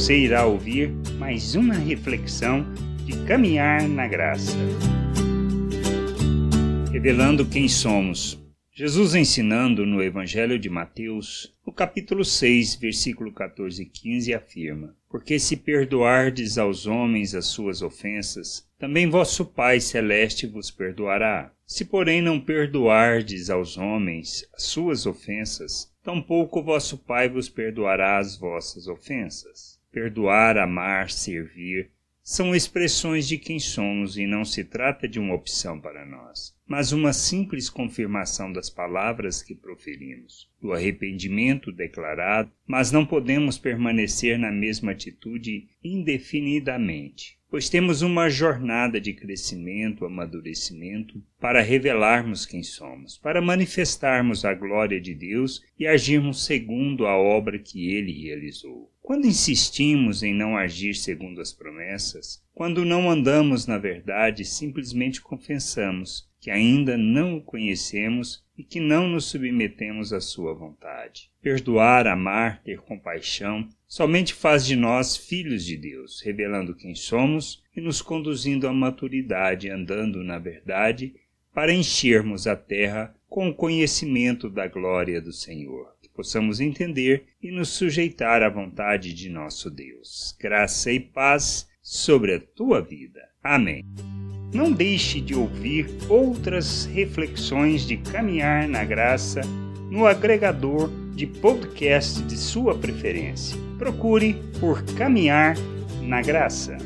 você irá ouvir mais uma reflexão de caminhar na graça. Revelando quem somos. Jesus ensinando no Evangelho de Mateus, no capítulo 6, versículo 14 e 15, afirma: Porque se perdoardes aos homens as suas ofensas, também vosso Pai celeste vos perdoará. Se, porém, não perdoardes aos homens as suas ofensas, tampouco vosso Pai vos perdoará as vossas ofensas. Perdoar, amar, servir são expressões de quem somos e não se trata de uma opção para nós, mas uma simples confirmação das palavras que proferimos, do arrependimento declarado, mas não podemos permanecer na mesma atitude indefinidamente pois temos uma jornada de crescimento, amadurecimento, para revelarmos quem somos, para manifestarmos a glória de Deus e agirmos segundo a obra que Ele realizou. Quando insistimos em não agir segundo as promessas, quando não andamos na verdade, simplesmente confessamos que ainda não o conhecemos e que não nos submetemos à sua vontade. Perdoar, amar, ter compaixão, somente faz de nós filhos de Deus, revelando quem somos e nos conduzindo à maturidade, andando na verdade, para enchermos a terra com o conhecimento da glória do Senhor, possamos entender e nos sujeitar à vontade de nosso Deus. Graça e paz sobre a tua vida. Amém. Não deixe de ouvir outras reflexões de caminhar na graça no agregador de podcast de sua preferência. Procure por Caminhar na Graça.